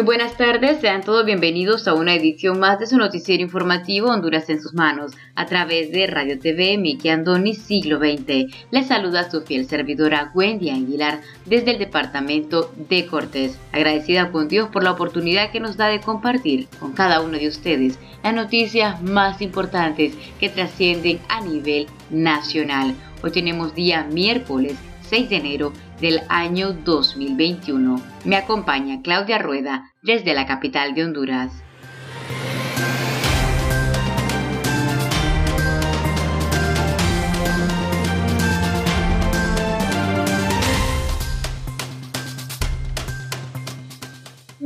Muy buenas tardes, sean todos bienvenidos a una edición más de su noticiero informativo Honduras en sus manos, a través de Radio TV Miki Andoni Siglo XX. Les saluda su fiel servidora Wendy Aguilar desde el departamento de Cortés, agradecida con Dios por la oportunidad que nos da de compartir con cada uno de ustedes las noticias más importantes que trascienden a nivel nacional. Hoy tenemos día miércoles 6 de enero del año 2021. Me acompaña Claudia Rueda desde la capital de Honduras.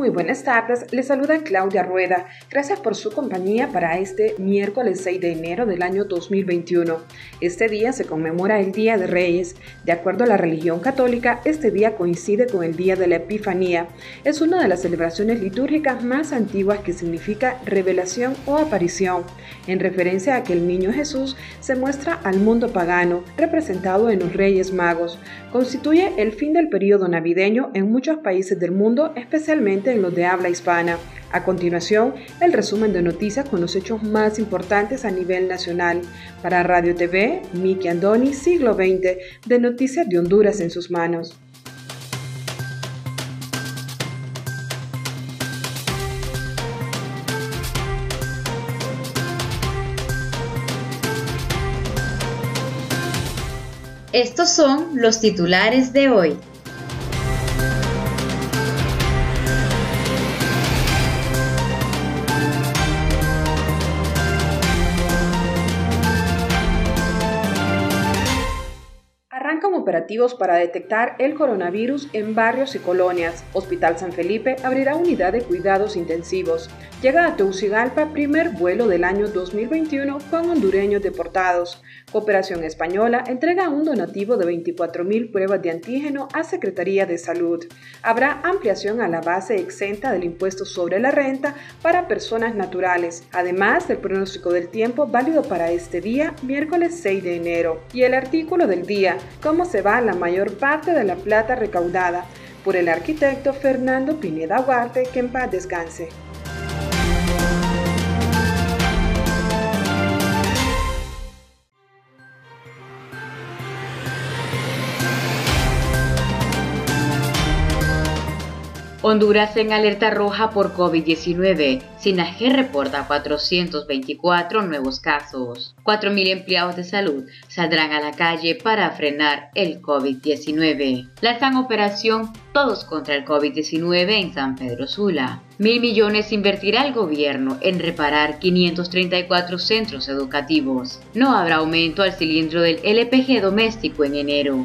Muy buenas tardes, les saluda Claudia Rueda. Gracias por su compañía para este miércoles 6 de enero del año 2021. Este día se conmemora el Día de Reyes. De acuerdo a la religión católica, este día coincide con el Día de la Epifanía. Es una de las celebraciones litúrgicas más antiguas que significa revelación o aparición, en referencia a que el niño Jesús se muestra al mundo pagano, representado en los Reyes Magos. Constituye el fin del periodo navideño en muchos países del mundo, especialmente en los de habla hispana. A continuación, el resumen de noticias con los hechos más importantes a nivel nacional. Para Radio TV, Miki Andoni, siglo XX, de Noticias de Honduras en sus manos. Estos son los titulares de hoy. Operativos para detectar el coronavirus en barrios y colonias. Hospital San Felipe abrirá unidad de cuidados intensivos. Llega a Teucigalpa primer vuelo del año 2021 con hondureños deportados. Cooperación Española entrega un donativo de 24.000 pruebas de antígeno a Secretaría de Salud. Habrá ampliación a la base exenta del impuesto sobre la renta para personas naturales, además del pronóstico del tiempo válido para este día, miércoles 6 de enero. Y el artículo del día, cómo se va la mayor parte de la plata recaudada por el arquitecto Fernando Pineda Huarte, que en paz descanse. Honduras en alerta roja por COVID-19. SINAGE reporta 424 nuevos casos. 4.000 empleados de salud saldrán a la calle para frenar el COVID-19. Lanzan operación Todos contra el COVID-19 en San Pedro Sula. Mil millones invertirá el gobierno en reparar 534 centros educativos. No habrá aumento al cilindro del LPG doméstico en enero.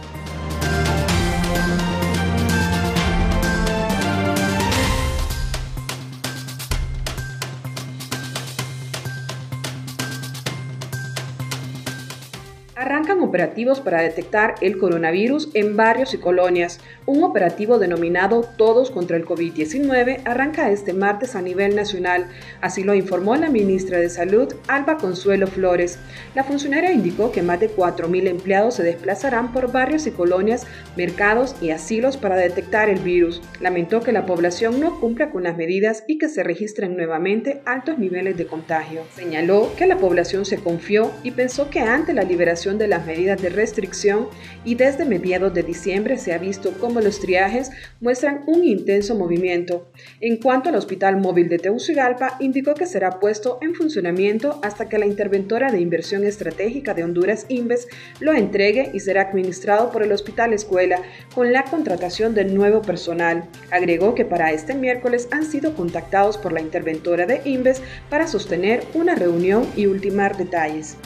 Operativos para detectar el coronavirus en barrios y colonias. Un operativo denominado Todos contra el COVID-19 arranca este martes a nivel nacional, así lo informó la ministra de Salud, Alba Consuelo Flores. La funcionaria indicó que más de 4.000 empleados se desplazarán por barrios y colonias, mercados y asilos para detectar el virus. Lamentó que la población no cumpla con las medidas y que se registren nuevamente altos niveles de contagio. Señaló que la población se confió y pensó que ante la liberación de las medidas de restricción y desde mediados de diciembre se ha visto cómo los triajes muestran un intenso movimiento. En cuanto al Hospital Móvil de Tegucigalpa, indicó que será puesto en funcionamiento hasta que la interventora de inversión estratégica de Honduras, Inves, lo entregue y será administrado por el Hospital Escuela con la contratación de nuevo personal. Agregó que para este miércoles han sido contactados por la interventora de Inves para sostener una reunión y ultimar detalles.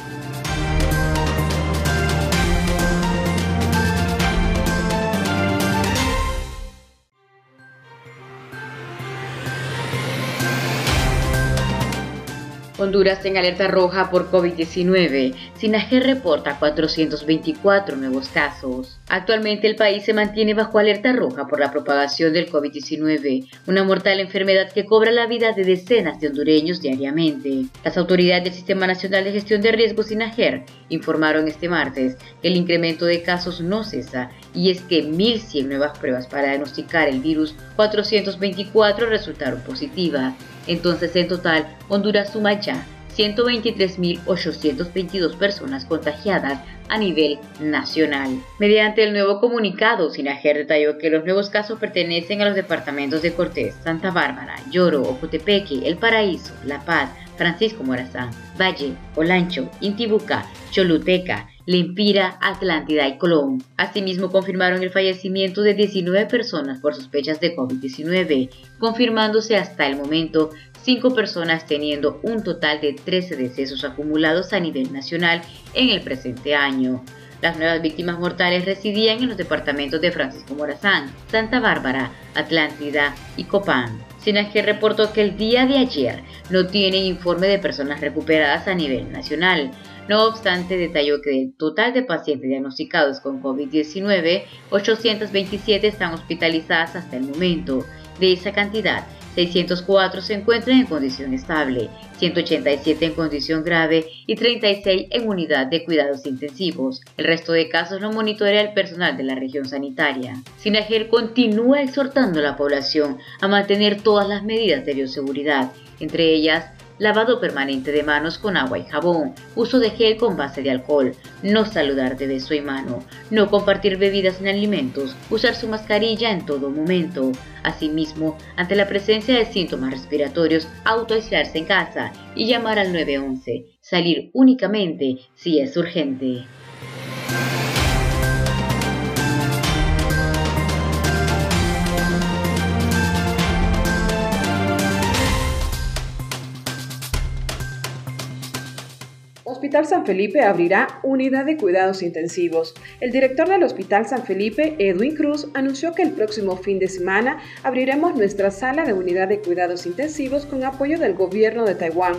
Honduras en alerta roja por COVID-19. Sinaje reporta 424 nuevos casos. Actualmente el país se mantiene bajo alerta roja por la propagación del COVID-19, una mortal enfermedad que cobra la vida de decenas de hondureños diariamente. Las autoridades del Sistema Nacional de Gestión de Riesgos SINAGER informaron este martes que el incremento de casos no cesa y es que 1.100 nuevas pruebas para diagnosticar el virus 424 resultaron positivas. Entonces, en total, Honduras suma ya 123.822 personas contagiadas a nivel nacional. Mediante el nuevo comunicado, Sinajer detalló que los nuevos casos pertenecen a los departamentos de Cortés, Santa Bárbara, Lloro, Ocotepeque, El Paraíso, La Paz, Francisco Morazán, Valle, Olancho, Intibucá, Choluteca, Lempira, Atlántida y Colón. Asimismo, confirmaron el fallecimiento de 19 personas por sospechas de COVID-19, confirmándose hasta el momento 5 personas teniendo un total de 13 decesos acumulados a nivel nacional en el presente año. Las nuevas víctimas mortales residían en los departamentos de Francisco Morazán, Santa Bárbara, Atlántida y Copán. Sinaje reportó que el día de ayer no tiene informe de personas recuperadas a nivel nacional. No obstante, detalló que del total de pacientes diagnosticados con COVID-19, 827 están hospitalizadas hasta el momento. De esa cantidad, 604 se encuentran en condición estable, 187 en condición grave y 36 en unidad de cuidados intensivos. El resto de casos lo monitorea el personal de la región sanitaria. Sinajer continúa exhortando a la población a mantener todas las medidas de bioseguridad, entre ellas lavado permanente de manos con agua y jabón, uso de gel con base de alcohol, no saludar de beso y mano, no compartir bebidas ni alimentos, usar su mascarilla en todo momento. Asimismo, ante la presencia de síntomas respiratorios, autoaislarse en casa y llamar al 911, salir únicamente si es urgente. Hospital San Felipe abrirá unidad de cuidados intensivos. El director del Hospital San Felipe, Edwin Cruz, anunció que el próximo fin de semana abriremos nuestra sala de unidad de cuidados intensivos con apoyo del gobierno de Taiwán.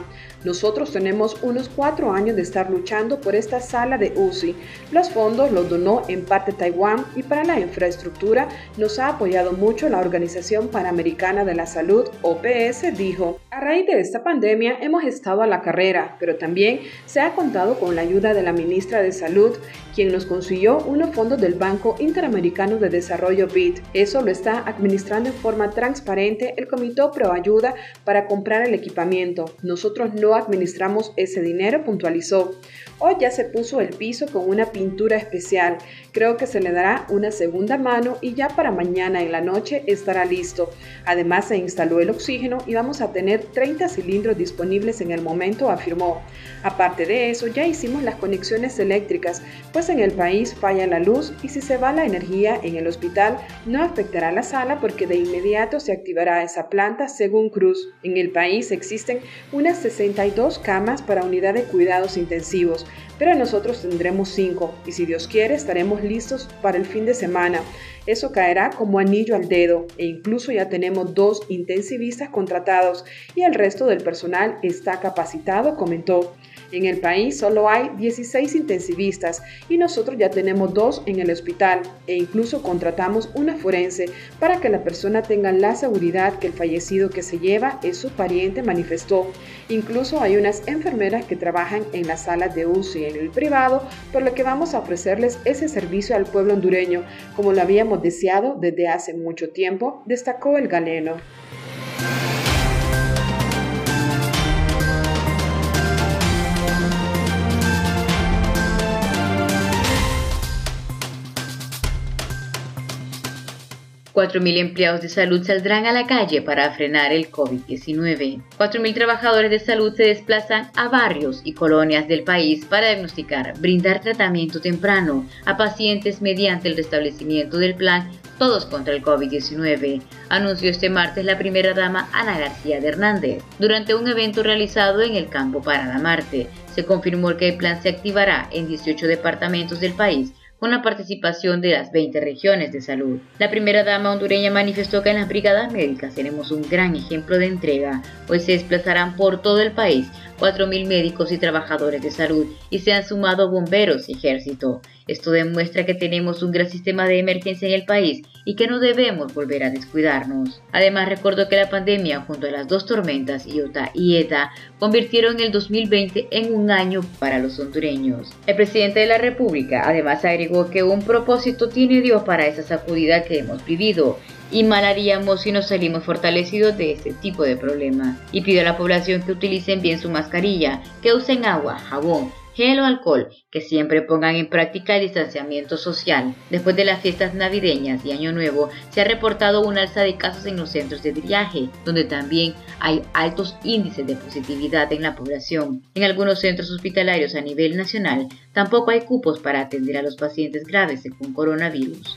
Nosotros tenemos unos cuatro años de estar luchando por esta sala de UCI. Los fondos los donó en parte Taiwán y para la infraestructura nos ha apoyado mucho la Organización Panamericana de la Salud, OPS, dijo. A raíz de esta pandemia hemos estado a la carrera, pero también se ha contado con la ayuda de la ministra de Salud, quien nos consiguió unos fondos del Banco Interamericano de Desarrollo BID. Eso lo está administrando en forma transparente el Comité Pro Ayuda para comprar el equipamiento. Nosotros no administramos ese dinero, puntualizó. Hoy ya se puso el piso con una pintura especial. Creo que se le dará una segunda mano y ya para mañana en la noche estará listo. Además se instaló el oxígeno y vamos a tener 30 cilindros disponibles en el momento, afirmó. Aparte de eso, ya hicimos las conexiones eléctricas, pues en el país falla la luz y si se va la energía en el hospital no afectará la sala porque de inmediato se activará esa planta según Cruz. En el país existen unas 62 camas para unidad de cuidados intensivos pero nosotros tendremos cinco y si Dios quiere estaremos listos para el fin de semana. Eso caerá como anillo al dedo e incluso ya tenemos dos intensivistas contratados y el resto del personal está capacitado, comentó. En el país solo hay 16 intensivistas y nosotros ya tenemos dos en el hospital e incluso contratamos una forense para que la persona tenga la seguridad que el fallecido que se lleva es su pariente, manifestó. Incluso hay unas enfermeras que trabajan en las salas de UCI en el privado, por lo que vamos a ofrecerles ese servicio al pueblo hondureño, como lo habíamos deseado desde hace mucho tiempo, destacó el galeno. 4.000 empleados de salud saldrán a la calle para frenar el COVID-19. 4.000 trabajadores de salud se desplazan a barrios y colonias del país para diagnosticar, brindar tratamiento temprano a pacientes mediante el restablecimiento del plan Todos contra el COVID-19, anunció este martes la primera dama Ana García de Hernández. Durante un evento realizado en el campo Parada Marte, se confirmó que el plan se activará en 18 departamentos del país con la participación de las 20 regiones de salud. La primera dama hondureña manifestó que en las brigadas médicas tenemos un gran ejemplo de entrega, pues se desplazarán por todo el país 4.000 médicos y trabajadores de salud y se han sumado bomberos y ejército. Esto demuestra que tenemos un gran sistema de emergencia en el país y que no debemos volver a descuidarnos. Además, recordó que la pandemia, junto a las dos tormentas Iota y Eta, convirtieron el 2020 en un año para los hondureños. El presidente de la República además agregó que un propósito tiene Dios para esa sacudida que hemos vivido y mal haríamos si nos salimos fortalecidos de este tipo de problemas. Y pidió a la población que utilicen bien su mascarilla, que usen agua, jabón, gel o alcohol, que siempre pongan en práctica el distanciamiento social. Después de las fiestas navideñas y Año Nuevo, se ha reportado un alza de casos en los centros de viaje, donde también hay altos índices de positividad en la población. En algunos centros hospitalarios a nivel nacional, tampoco hay cupos para atender a los pacientes graves con coronavirus.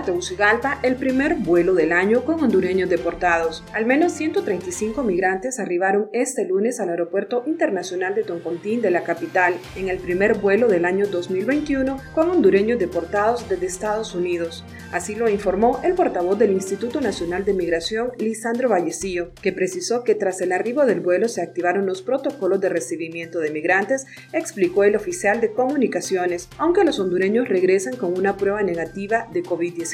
a Tegucigalpa el primer vuelo del año con hondureños deportados. Al menos 135 migrantes arribaron este lunes al Aeropuerto Internacional de Toncontín de la capital, en el primer vuelo del año 2021 con hondureños deportados desde Estados Unidos. Así lo informó el portavoz del Instituto Nacional de Migración, Lisandro Vallecillo, que precisó que tras el arribo del vuelo se activaron los protocolos de recibimiento de migrantes, explicó el oficial de comunicaciones, aunque los hondureños regresan con una prueba negativa de COVID-19.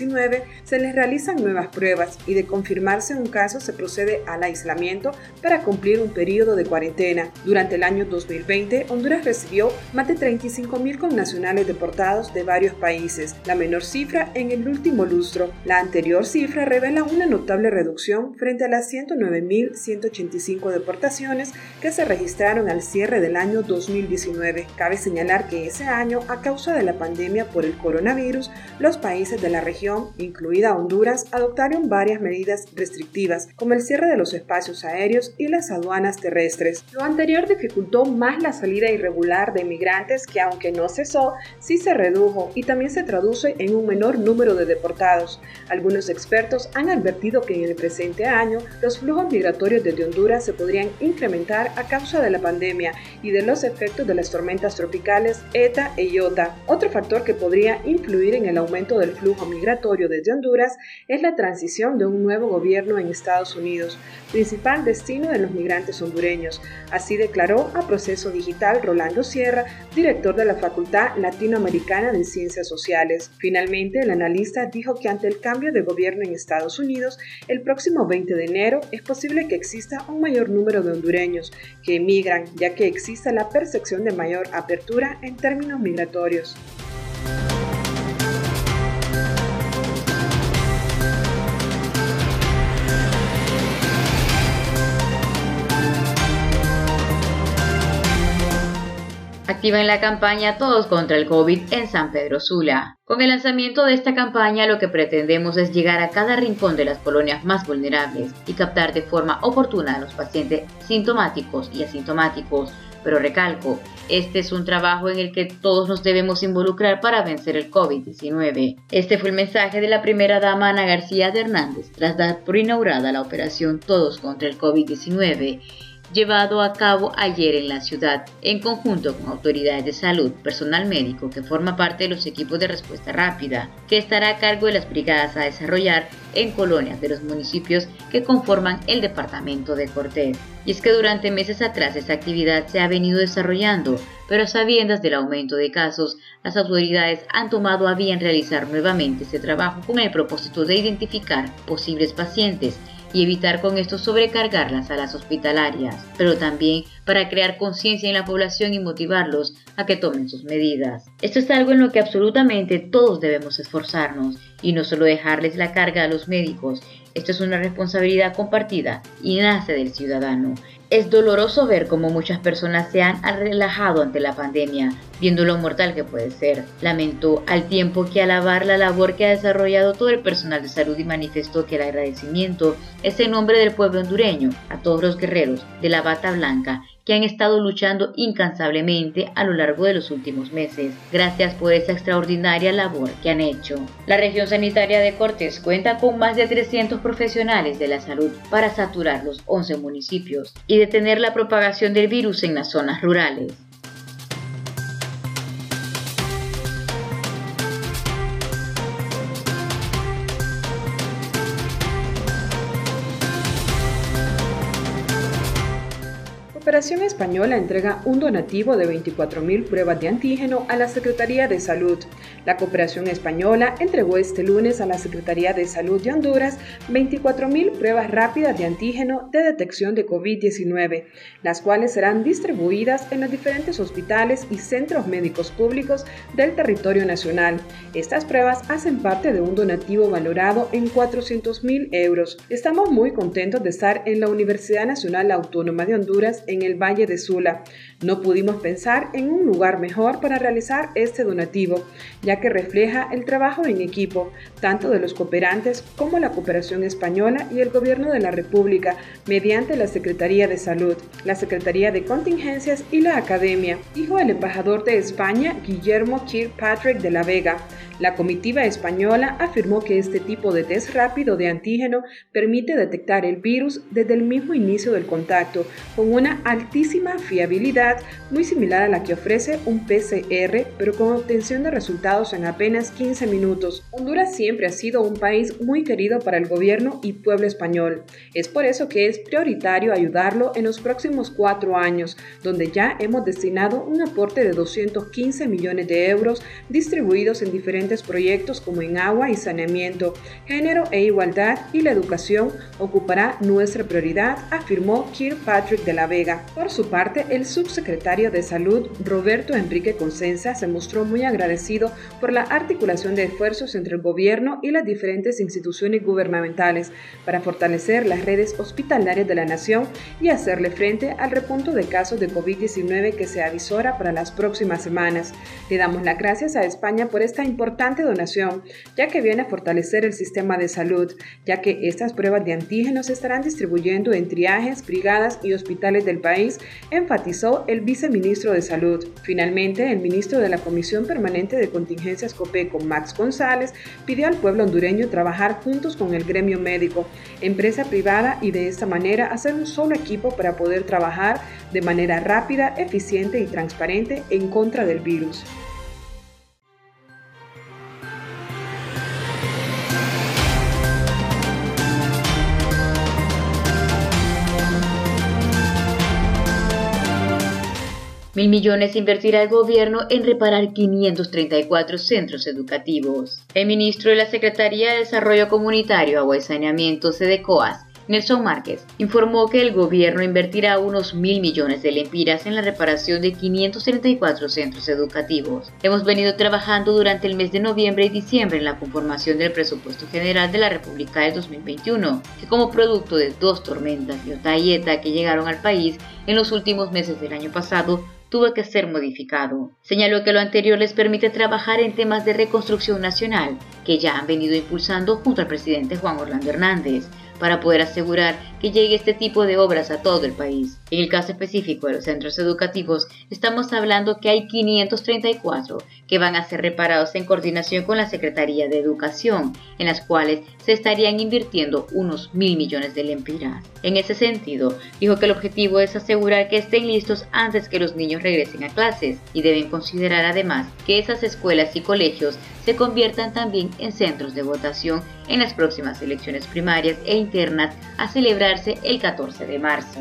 Se les realizan nuevas pruebas y de confirmarse un caso se procede al aislamiento para cumplir un periodo de cuarentena. Durante el año 2020, Honduras recibió más de 35.000 connacionales deportados de varios países, la menor cifra en el último lustro. La anterior cifra revela una notable reducción frente a las 109.185 deportaciones que se registraron al cierre del año 2019. Cabe señalar que ese año, a causa de la pandemia por el coronavirus, los países de la región incluida Honduras, adoptaron varias medidas restrictivas, como el cierre de los espacios aéreos y las aduanas terrestres. Lo anterior dificultó más la salida irregular de migrantes que aunque no cesó, sí se redujo y también se traduce en un menor número de deportados. Algunos expertos han advertido que en el presente año los flujos migratorios desde Honduras se podrían incrementar a causa de la pandemia y de los efectos de las tormentas tropicales ETA e IOTA. Otro factor que podría influir en el aumento del flujo migratorio desde Honduras es la transición de un nuevo gobierno en Estados Unidos, principal destino de los migrantes hondureños. Así declaró a Proceso Digital Rolando Sierra, director de la Facultad Latinoamericana de Ciencias Sociales. Finalmente, el analista dijo que ante el cambio de gobierno en Estados Unidos, el próximo 20 de enero es posible que exista un mayor número de hondureños que emigran, ya que exista la percepción de mayor apertura en términos migratorios. Activan la campaña Todos contra el COVID en San Pedro Sula. Con el lanzamiento de esta campaña lo que pretendemos es llegar a cada rincón de las colonias más vulnerables y captar de forma oportuna a los pacientes sintomáticos y asintomáticos. Pero recalco, este es un trabajo en el que todos nos debemos involucrar para vencer el COVID-19. Este fue el mensaje de la primera dama Ana García de Hernández tras dar por inaugurada la operación Todos contra el COVID-19 llevado a cabo ayer en la ciudad, en conjunto con autoridades de salud, personal médico que forma parte de los equipos de respuesta rápida, que estará a cargo de las brigadas a desarrollar en colonias de los municipios que conforman el departamento de Cortés. Y es que durante meses atrás esta actividad se ha venido desarrollando, pero sabiendas del aumento de casos, las autoridades han tomado a bien realizar nuevamente este trabajo con el propósito de identificar posibles pacientes y evitar con esto sobrecargar las salas hospitalarias, pero también para crear conciencia en la población y motivarlos a que tomen sus medidas. Esto es algo en lo que absolutamente todos debemos esforzarnos y no solo dejarles la carga a los médicos. Esto es una responsabilidad compartida y nace del ciudadano. Es doloroso ver cómo muchas personas se han relajado ante la pandemia, viendo lo mortal que puede ser. Lamentó al tiempo que alabar la labor que ha desarrollado todo el personal de salud y manifestó que el agradecimiento es en nombre del pueblo hondureño, a todos los guerreros de la bata blanca que han estado luchando incansablemente a lo largo de los últimos meses. Gracias por esa extraordinaria labor que han hecho. La región sanitaria de Cortés cuenta con más de 300 profesionales de la salud para saturar los 11 municipios y detener la propagación del virus en las zonas rurales. Cooperación Española entrega un donativo de 24.000 pruebas de antígeno a la Secretaría de Salud. La Cooperación Española entregó este lunes a la Secretaría de Salud de Honduras 24.000 pruebas rápidas de antígeno de detección de COVID-19, las cuales serán distribuidas en los diferentes hospitales y centros médicos públicos del territorio nacional. Estas pruebas hacen parte de un donativo valorado en 400.000 euros. Estamos muy contentos de estar en la Universidad Nacional Autónoma de Honduras en el Valle de Sula. No pudimos pensar en un lugar mejor para realizar este donativo, ya que refleja el trabajo en equipo, tanto de los cooperantes como la cooperación española y el gobierno de la República, mediante la Secretaría de Salud, la Secretaría de Contingencias y la Academia, dijo el embajador de España, Guillermo Kirkpatrick de la Vega. La comitiva española afirmó que este tipo de test rápido de antígeno permite detectar el virus desde el mismo inicio del contacto, con una altísima fiabilidad muy similar a la que ofrece un PCR, pero con obtención de resultados en apenas 15 minutos. Honduras siempre ha sido un país muy querido para el gobierno y pueblo español. Es por eso que es prioritario ayudarlo en los próximos cuatro años, donde ya hemos destinado un aporte de 215 millones de euros distribuidos en diferentes proyectos como en agua y saneamiento, género e igualdad y la educación ocupará nuestra prioridad, afirmó Kirkpatrick de la Vega. Por su parte, el subsecretario de Salud, Roberto Enrique Consensa, se mostró muy agradecido por la articulación de esfuerzos entre el gobierno y las diferentes instituciones gubernamentales para fortalecer las redes hospitalarias de la nación y hacerle frente al repunto de casos de COVID-19 que se avisora para las próximas semanas. Le damos las gracias a España por esta importante donación, ya que viene a fortalecer el sistema de salud, ya que estas pruebas de antígenos se estarán distribuyendo en triajes, brigadas y hospitales del país, enfatizó el viceministro de Salud. Finalmente, el ministro de la Comisión Permanente de Contingencias COPECO, Max González, pidió al pueblo hondureño trabajar juntos con el gremio médico, empresa privada y de esta manera hacer un solo equipo para poder trabajar de manera rápida, eficiente y transparente en contra del virus. Mil millones invertirá el gobierno en reparar 534 centros educativos. El ministro de la Secretaría de Desarrollo Comunitario, Agua y Saneamiento, SEDECOAS, Nelson Márquez, informó que el gobierno invertirá unos mil millones de lempiras en la reparación de 534 centros educativos. Hemos venido trabajando durante el mes de noviembre y diciembre en la conformación del presupuesto general de la República del 2021, que como producto de dos tormentas, Iota y Eta, que llegaron al país en los últimos meses del año pasado, tuvo que ser modificado. Señaló que lo anterior les permite trabajar en temas de reconstrucción nacional, que ya han venido impulsando junto al presidente Juan Orlando Hernández, para poder asegurar que llegue este tipo de obras a todo el país. En el caso específico de los centros educativos, estamos hablando que hay 534 que van a ser reparados en coordinación con la Secretaría de Educación, en las cuales se estarían invirtiendo unos mil millones de lempiras. En ese sentido, dijo que el objetivo es asegurar que estén listos antes que los niños regresen a clases y deben considerar además que esas escuelas y colegios se conviertan también en centros de votación en las próximas elecciones primarias e internas a celebrarse el 14 de marzo.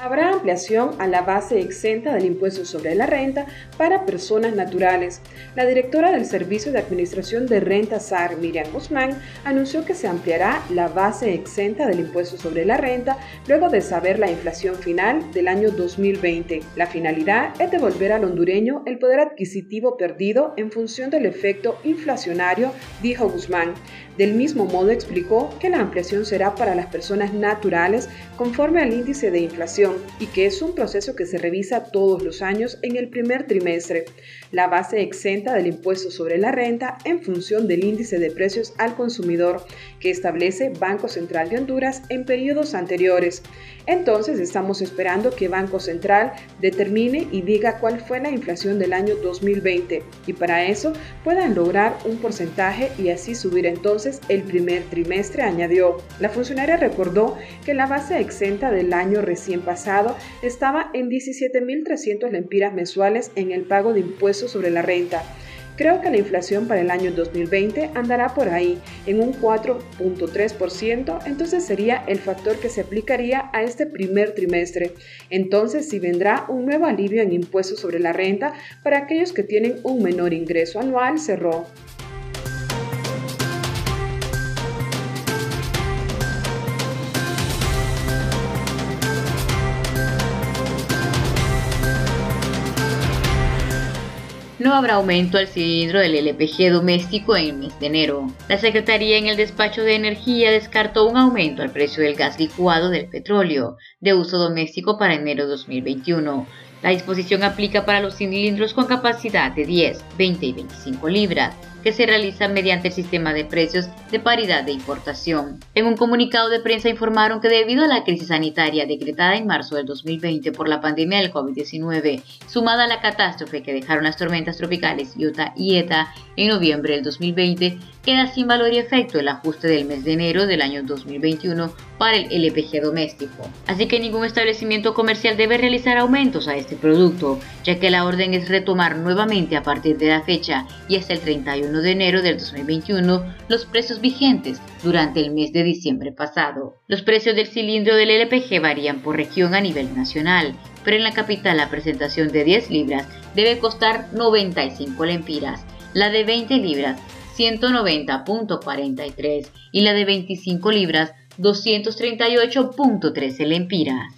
Habrá ampliación a la base exenta del impuesto sobre la renta para personas naturales. La directora del Servicio de Administración de Renta SAR, Miriam Guzmán, anunció que se ampliará la base exenta del impuesto sobre la renta luego de saber la inflación final del año 2020. La finalidad es devolver al hondureño el poder adquisitivo perdido en función del efecto inflacionario, dijo Guzmán. Del mismo modo explicó que la ampliación será para las personas naturales conforme al índice de inflación y que es un proceso que se revisa todos los años en el primer trimestre. La base exenta del impuesto sobre la renta en función del índice de precios al consumidor que establece Banco Central de Honduras en periodos anteriores. Entonces estamos esperando que Banco Central determine y diga cuál fue la inflación del año 2020 y para eso puedan lograr un porcentaje y así subir entonces el primer trimestre, añadió. La funcionaria recordó que la base exenta del año recién pasado estaba en 17.300 lempiras mensuales en el pago de impuestos sobre la renta Creo que la inflación para el año 2020 andará por ahí, en un 4.3%, entonces sería el factor que se aplicaría a este primer trimestre. Entonces, si vendrá un nuevo alivio en impuestos sobre la renta para aquellos que tienen un menor ingreso anual, cerró. No habrá aumento al cilindro del LPG doméstico en el mes de enero. La Secretaría en el despacho de energía descartó un aumento al precio del gas licuado del petróleo de uso doméstico para enero 2021. La disposición aplica para los cilindros con capacidad de 10, 20 y 25 libras que se realiza mediante el sistema de precios de paridad de importación. En un comunicado de prensa informaron que debido a la crisis sanitaria decretada en marzo del 2020 por la pandemia del COVID-19, sumada a la catástrofe que dejaron las tormentas tropicales Iota y Eta en noviembre del 2020, queda sin valor y efecto el ajuste del mes de enero del año 2021 para el LPG doméstico. Así que ningún establecimiento comercial debe realizar aumentos a este producto, ya que la orden es retomar nuevamente a partir de la fecha y hasta el 31 de enero del 2021 los precios vigentes durante el mes de diciembre pasado. Los precios del cilindro del LPG varían por región a nivel nacional, pero en la capital la presentación de 10 libras debe costar 95 lempiras, la de 20 libras 190.43 y la de 25 libras 238.13 lempiras.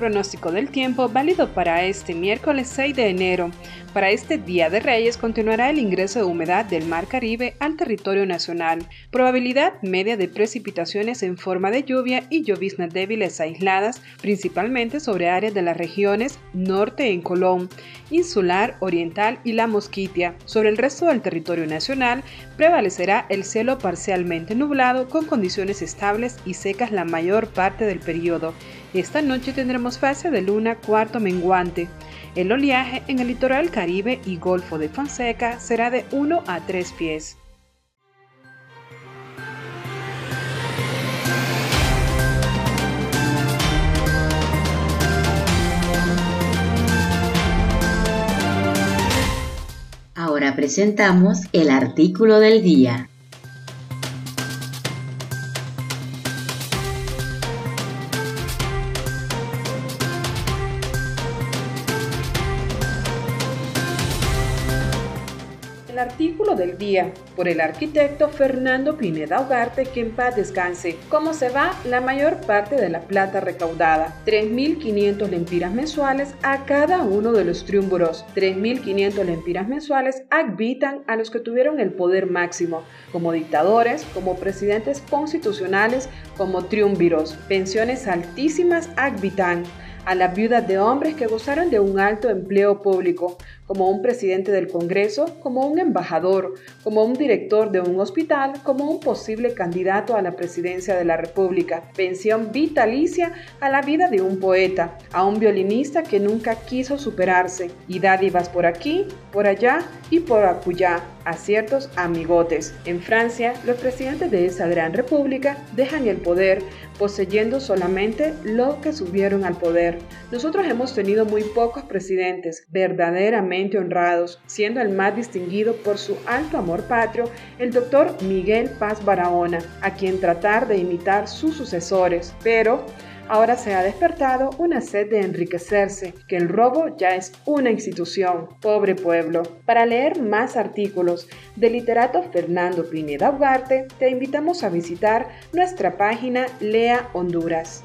Pronóstico del tiempo válido para este miércoles 6 de enero. Para este Día de Reyes continuará el ingreso de humedad del Mar Caribe al territorio nacional, probabilidad media de precipitaciones en forma de lluvia y lloviznas débiles aisladas, principalmente sobre áreas de las regiones norte en Colón, insular, oriental y la Mosquitia. Sobre el resto del territorio nacional prevalecerá el cielo parcialmente nublado con condiciones estables y secas la mayor parte del periodo. Esta noche tendremos fase de luna cuarto menguante. El oleaje en el litoral caribe y Golfo de Fonseca será de 1 a 3 pies. Ahora presentamos el artículo del día. Por el arquitecto Fernando Pineda Ugarte, que en paz descanse. ¿Cómo se va la mayor parte de la plata recaudada? 3.500 lempiras mensuales a cada uno de los triunviros. 3.500 lempiras mensuales habitan a los que tuvieron el poder máximo, como dictadores, como presidentes constitucionales, como triunviros. Pensiones altísimas habitan a las viudas de hombres que gozaron de un alto empleo público, como un presidente del Congreso, como un embajador, como un director de un hospital, como un posible candidato a la presidencia de la República, pensión vitalicia a la vida de un poeta, a un violinista que nunca quiso superarse, y dádivas por aquí, por allá y por acullá a ciertos amigotes. En Francia, los presidentes de esa gran república dejan el poder poseyendo solamente lo que subieron al poder. Nosotros hemos tenido muy pocos presidentes verdaderamente honrados, siendo el más distinguido por su alto amor patrio el doctor Miguel Paz Barahona, a quien tratar de imitar sus sucesores, pero ahora se ha despertado una sed de enriquecerse, que el robo ya es una institución. Pobre pueblo. Para leer más artículos del literato Fernando Pineda Ugarte, te invitamos a visitar nuestra página Lea Honduras.